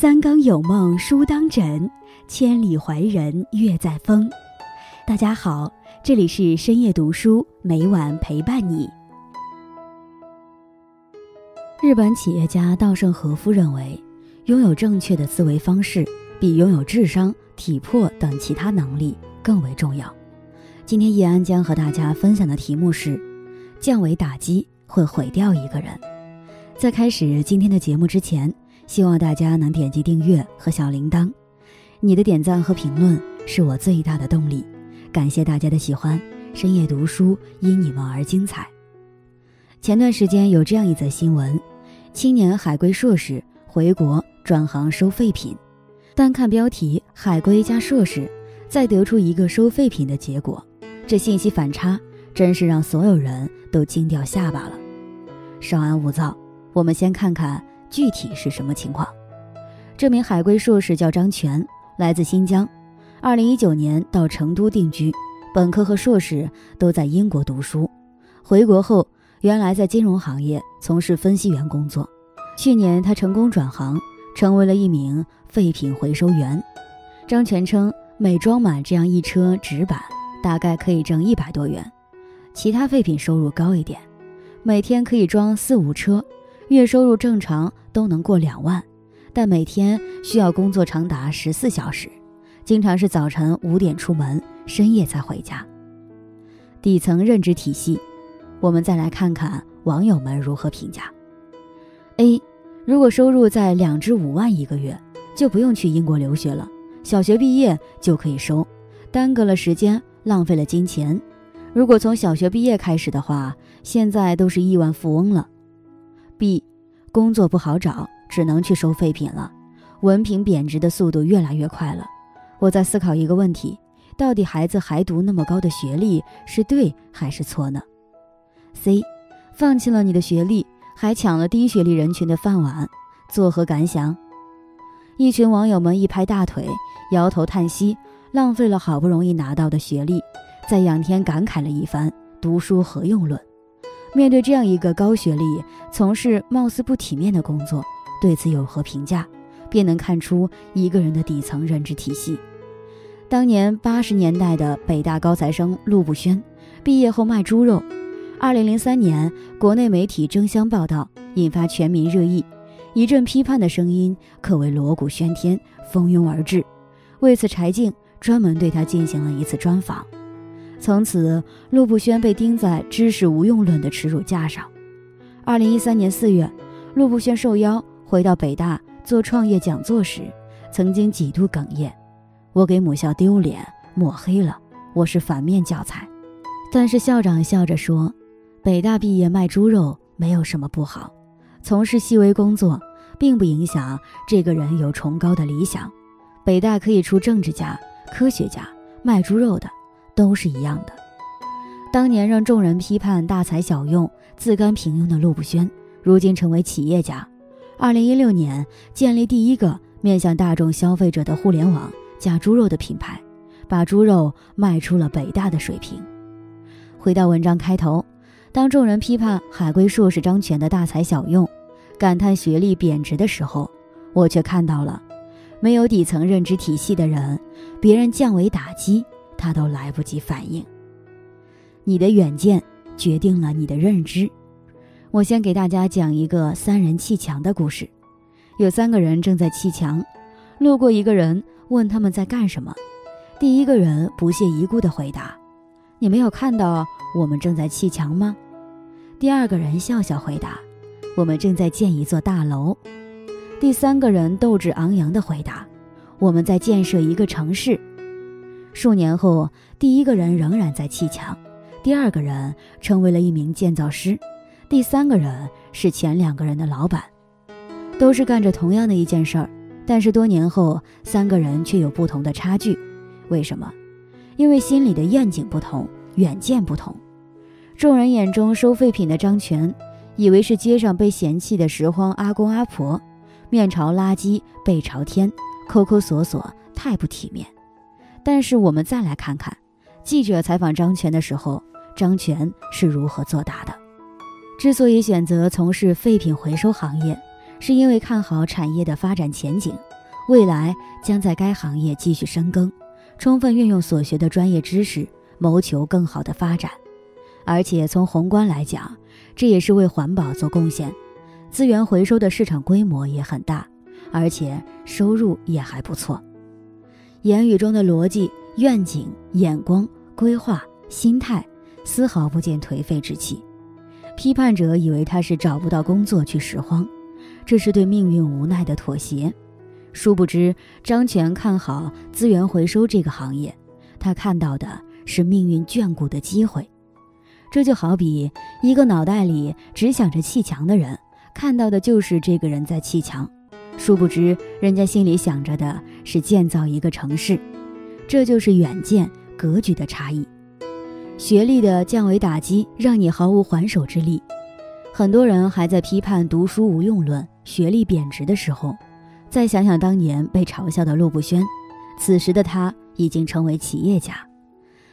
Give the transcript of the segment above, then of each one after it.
三更有梦书当枕，千里怀人月在风。大家好，这里是深夜读书，每晚陪伴你。日本企业家稻盛和夫认为，拥有正确的思维方式，比拥有智商、体魄等其他能力更为重要。今天叶安将和大家分享的题目是：降维打击会毁掉一个人。在开始今天的节目之前，希望大家能点击订阅和小铃铛，你的点赞和评论是我最大的动力。感谢大家的喜欢，深夜读书因你们而精彩。前段时间有这样一则新闻。青年海归硕士回国转行收废品，单看标题“海归加硕士”，再得出一个收废品的结果，这信息反差真是让所有人都惊掉下巴了。稍安勿躁，我们先看看具体是什么情况。这名海归硕士叫张全，来自新疆，2019年到成都定居，本科和硕士都在英国读书，回国后。原来在金融行业从事分析员工作，去年他成功转行，成为了一名废品回收员。张全称，每装满这样一车纸板，大概可以挣一百多元。其他废品收入高一点，每天可以装四五车，月收入正常都能过两万，但每天需要工作长达十四小时，经常是早晨五点出门，深夜才回家。底层认知体系。我们再来看看网友们如何评价。A，如果收入在两至五万一个月，就不用去英国留学了，小学毕业就可以收，耽搁了时间，浪费了金钱。如果从小学毕业开始的话，现在都是亿万富翁了。B，工作不好找，只能去收废品了，文凭贬值的速度越来越快了。我在思考一个问题：到底孩子还读那么高的学历是对还是错呢？C，放弃了你的学历，还抢了低学历人群的饭碗，作何感想？一群网友们一拍大腿，摇头叹息，浪费了好不容易拿到的学历，在仰天感慨了一番：“读书何用论？”面对这样一个高学历、从事貌似不体面的工作，对此有何评价？便能看出一个人的底层认知体系。当年八十年代的北大高材生陆步轩，毕业后卖猪肉。二零零三年，国内媒体争相报道，引发全民热议，一阵批判的声音可谓锣鼓喧天，蜂拥而至。为此，柴静专门对他进行了一次专访。从此，陆步轩被钉在“知识无用论”的耻辱架上。二零一三年四月，陆步轩受邀回到北大做创业讲座时，曾经几度哽咽：“我给母校丢脸抹黑了，我是反面教材。”但是校长笑着说。北大毕业卖猪肉没有什么不好，从事细微工作并不影响这个人有崇高的理想。北大可以出政治家、科学家，卖猪肉的都是一样的。当年让众人批判大材小用、自甘平庸的陆步轩，如今成为企业家。二零一六年建立第一个面向大众消费者的互联网加猪肉的品牌，把猪肉卖出了北大的水平。回到文章开头。当众人批判海归硕士张全的大材小用，感叹学历贬值的时候，我却看到了，没有底层认知体系的人，别人降维打击他都来不及反应。你的远见决定了你的认知。我先给大家讲一个三人砌墙的故事。有三个人正在砌墙，路过一个人问他们在干什么，第一个人不屑一顾地回答：“你没有看到？”我们正在砌墙吗？第二个人笑笑回答：“我们正在建一座大楼。”第三个人斗志昂扬地回答：“我们在建设一个城市。”数年后，第一个人仍然在砌墙，第二个人成为了一名建造师，第三个人是前两个人的老板，都是干着同样的一件事儿，但是多年后，三个人却有不同的差距。为什么？因为心里的愿景不同。远见不同，众人眼中收废品的张全，以为是街上被嫌弃的拾荒阿公阿婆，面朝垃圾背朝天，抠抠索索，太不体面。但是我们再来看看，记者采访张全的时候，张全是如何作答的。之所以选择从事废品回收行业，是因为看好产业的发展前景，未来将在该行业继续深耕，充分运用所学的专业知识，谋求更好的发展。而且从宏观来讲，这也是为环保做贡献。资源回收的市场规模也很大，而且收入也还不错。言语中的逻辑、愿景、眼光、规划、心态，丝毫不见颓废之气。批判者以为他是找不到工作去拾荒，这是对命运无奈的妥协。殊不知，张全看好资源回收这个行业，他看到的是命运眷顾的机会。这就好比一个脑袋里只想着砌墙的人，看到的就是这个人在砌墙，殊不知人家心里想着的是建造一个城市。这就是远见格局的差异。学历的降维打击，让你毫无还手之力。很多人还在批判读书无用论、学历贬值的时候，再想想当年被嘲笑的陆步轩，此时的他已经成为企业家。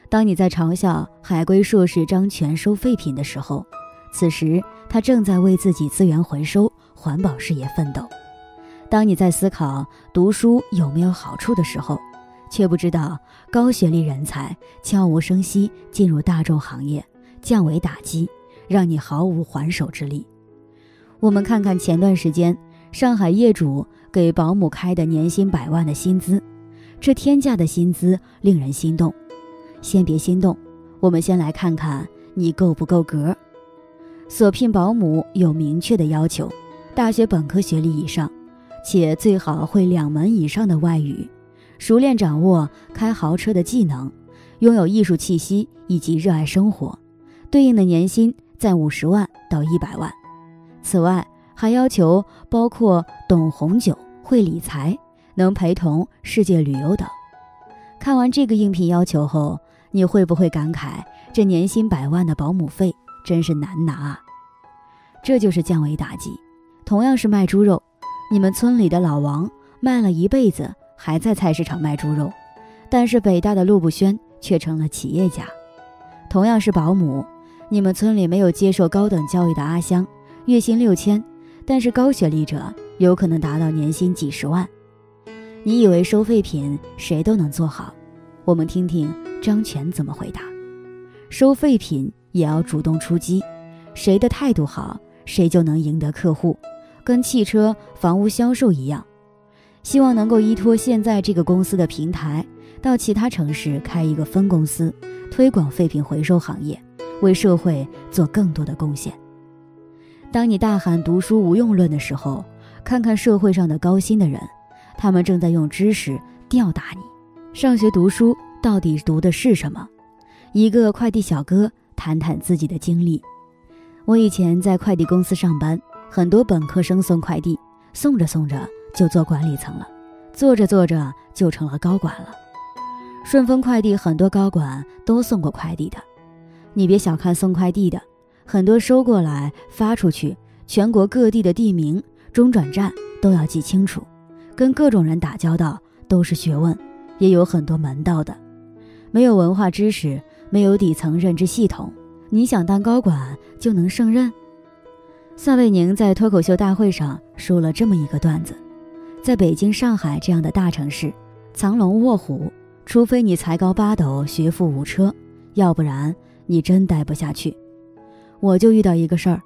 当你在嘲笑海归硕士张全收废品的时候，此时他正在为自己资源回收、环保事业奋斗。当你在思考读书有没有好处的时候，却不知道高学历人才悄无声息进入大众行业，降维打击，让你毫无还手之力。我们看看前段时间上海业主给保姆开的年薪百万的薪资，这天价的薪资令人心动。先别心动，我们先来看看你够不够格。所聘保姆有明确的要求：大学本科学历以上，且最好会两门以上的外语，熟练掌握开豪车的技能，拥有艺术气息以及热爱生活。对应的年薪在五十万到一百万。此外，还要求包括懂红酒、会理财、能陪同世界旅游等。看完这个应聘要求后，你会不会感慨，这年薪百万的保姆费真是难拿啊？这就是降维打击。同样是卖猪肉，你们村里的老王卖了一辈子，还在菜市场卖猪肉，但是北大的陆步轩却成了企业家。同样是保姆，你们村里没有接受高等教育的阿香，月薪六千，但是高学历者有可能达到年薪几十万。你以为收废品谁都能做好？我们听听。张全怎么回答？收废品也要主动出击，谁的态度好，谁就能赢得客户，跟汽车、房屋销售一样。希望能够依托现在这个公司的平台，到其他城市开一个分公司，推广废品回收行业，为社会做更多的贡献。当你大喊“读书无用论”的时候，看看社会上的高薪的人，他们正在用知识吊打你。上学读书。到底读的是什么？一个快递小哥谈谈自己的经历。我以前在快递公司上班，很多本科生送快递，送着送着就做管理层了，做着做着就成了高管了。顺丰快递很多高管都送过快递的，你别小看送快递的，很多收过来发出去，全国各地的地名、中转站都要记清楚，跟各种人打交道都是学问，也有很多门道的。没有文化知识，没有底层认知系统，你想当高管就能胜任？撒贝宁在脱口秀大会上说了这么一个段子：在北京、上海这样的大城市，藏龙卧虎，除非你才高八斗、学富五车，要不然你真待不下去。我就遇到一个事儿，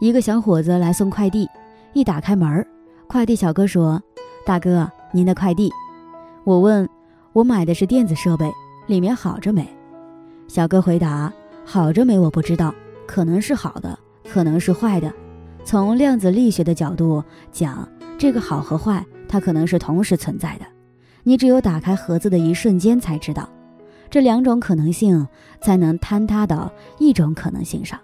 一个小伙子来送快递，一打开门，快递小哥说：“大哥，您的快递。”我问：“我买的是电子设备。”里面好着没？小哥回答：“好着没？我不知道，可能是好的，可能是坏的。从量子力学的角度讲，这个好和坏，它可能是同时存在的。你只有打开盒子的一瞬间才知道，这两种可能性才能坍塌到一种可能性上，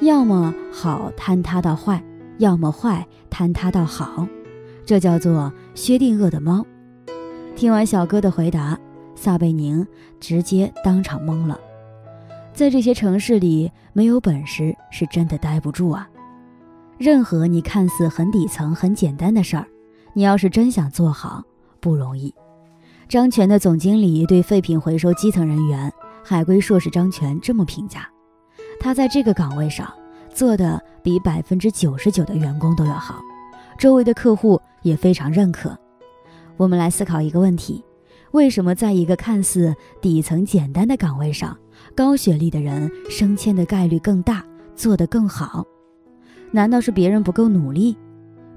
要么好坍塌到坏，要么坏坍塌到好。这叫做薛定谔的猫。”听完小哥的回答。撒贝宁直接当场懵了，在这些城市里，没有本事是真的待不住啊！任何你看似很底层、很简单的事儿，你要是真想做好，不容易。张全的总经理对废品回收基层人员海归硕士张全这么评价：他在这个岗位上做的比百分之九十九的员工都要好，周围的客户也非常认可。我们来思考一个问题：为什么在一个看似底层简单的岗位上，高学历的人升迁的概率更大，做得更好？难道是别人不够努力？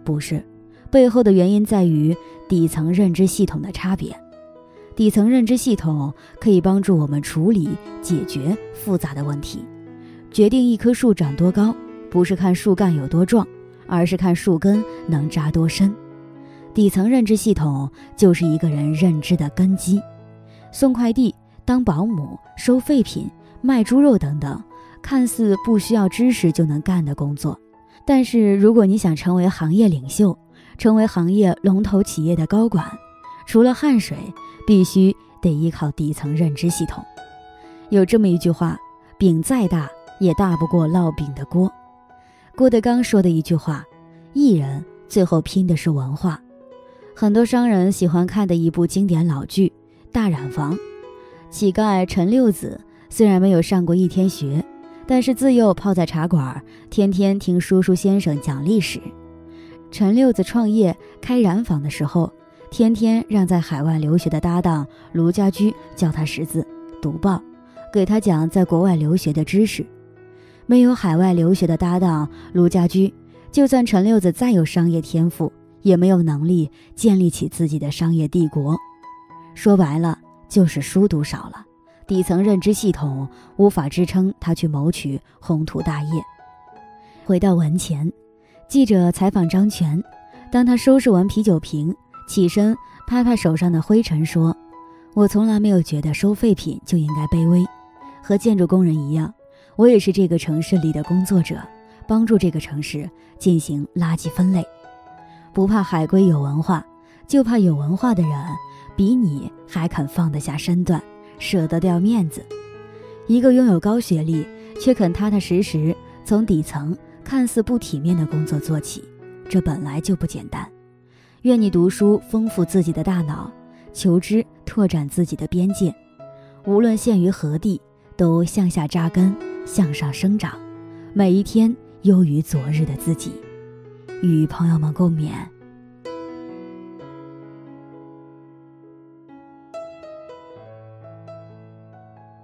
不是，背后的原因在于底层认知系统的差别。底层认知系统可以帮助我们处理、解决复杂的问题。决定一棵树长多高，不是看树干有多壮，而是看树根能扎多深。底层认知系统就是一个人认知的根基。送快递、当保姆、收废品、卖猪肉等等，看似不需要知识就能干的工作，但是如果你想成为行业领袖，成为行业龙头企业的高管，除了汗水，必须得依靠底层认知系统。有这么一句话：“饼再大，也大不过烙饼的锅。”郭德纲说的一句话：“艺人最后拼的是文化。”很多商人喜欢看的一部经典老剧《大染坊》，乞丐陈六子虽然没有上过一天学，但是自幼泡在茶馆，天天听叔叔先生讲历史。陈六子创业开染坊的时候，天天让在海外留学的搭档卢家驹教他识字、读报，给他讲在国外留学的知识。没有海外留学的搭档卢家驹，就算陈六子再有商业天赋。也没有能力建立起自己的商业帝国，说白了就是书读少了，底层认知系统无法支撑他去谋取宏图大业。回到文前，记者采访张全，当他收拾完啤酒瓶，起身拍拍手上的灰尘，说：“我从来没有觉得收废品就应该卑微，和建筑工人一样，我也是这个城市里的工作者，帮助这个城市进行垃圾分类。”不怕海归有文化，就怕有文化的人比你还肯放得下身段，舍得掉面子。一个拥有高学历却肯踏踏实实从底层看似不体面的工作做起，这本来就不简单。愿你读书丰富自己的大脑，求知拓展自己的边界，无论陷于何地，都向下扎根，向上生长，每一天优于昨日的自己。与朋友们共勉。